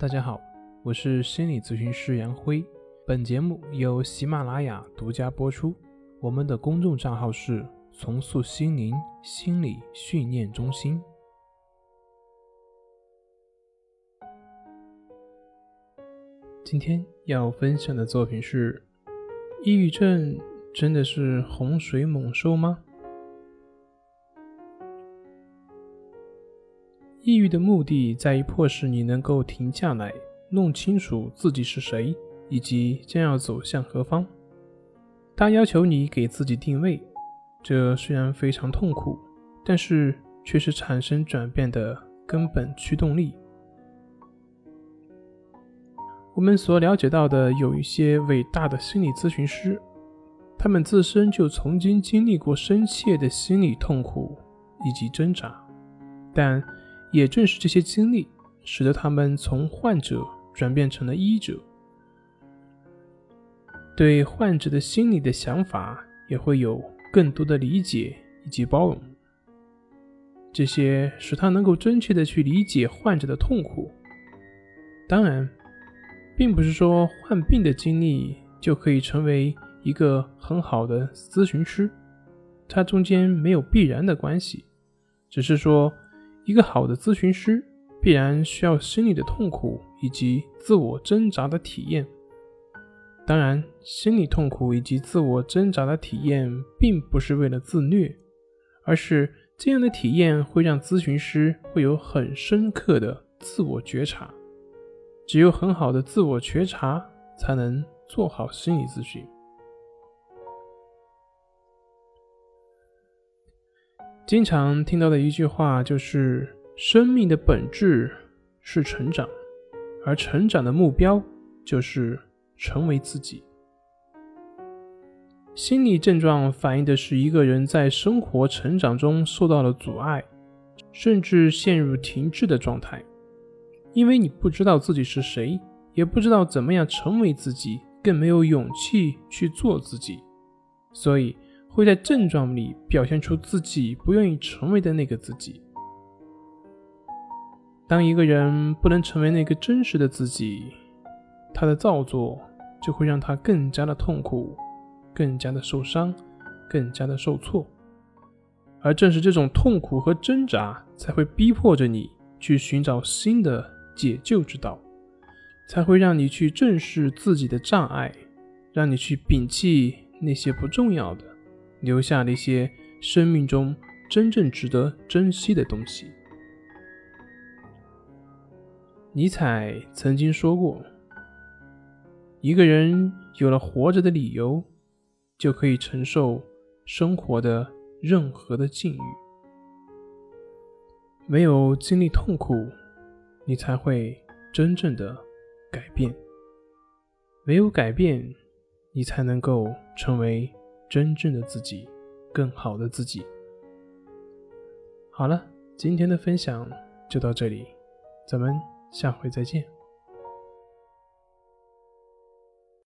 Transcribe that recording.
大家好，我是心理咨询师杨辉。本节目由喜马拉雅独家播出。我们的公众账号是“重塑心灵心理训练中心”。今天要分享的作品是：抑郁症真的是洪水猛兽吗？抑郁的目的在于迫使你能够停下来，弄清楚自己是谁，以及将要走向何方。它要求你给自己定位，这虽然非常痛苦，但是却是产生转变的根本驱动力。我们所了解到的有一些伟大的心理咨询师，他们自身就曾经经历过深切的心理痛苦以及挣扎，但。也正是这些经历，使得他们从患者转变成了医者，对患者的心理的想法也会有更多的理解以及包容。这些使他能够真切的去理解患者的痛苦。当然，并不是说患病的经历就可以成为一个很好的咨询师，它中间没有必然的关系，只是说。一个好的咨询师必然需要心理的痛苦以及自我挣扎的体验。当然，心理痛苦以及自我挣扎的体验并不是为了自虐，而是这样的体验会让咨询师会有很深刻的自我觉察。只有很好的自我觉察，才能做好心理咨询。经常听到的一句话就是：生命的本质是成长，而成长的目标就是成为自己。心理症状反映的是一个人在生活成长中受到了阻碍，甚至陷入停滞的状态。因为你不知道自己是谁，也不知道怎么样成为自己，更没有勇气去做自己，所以。会在症状里表现出自己不愿意成为的那个自己。当一个人不能成为那个真实的自己，他的造作就会让他更加的痛苦，更加的受伤，更加的受挫。而正是这种痛苦和挣扎，才会逼迫着你去寻找新的解救之道，才会让你去正视自己的障碍，让你去摒弃那些不重要的。留下那些生命中真正值得珍惜的东西。尼采曾经说过：“一个人有了活着的理由，就可以承受生活的任何的境遇。没有经历痛苦，你才会真正的改变；没有改变，你才能够成为。”真正的自己，更好的自己。好了，今天的分享就到这里，咱们下回再见。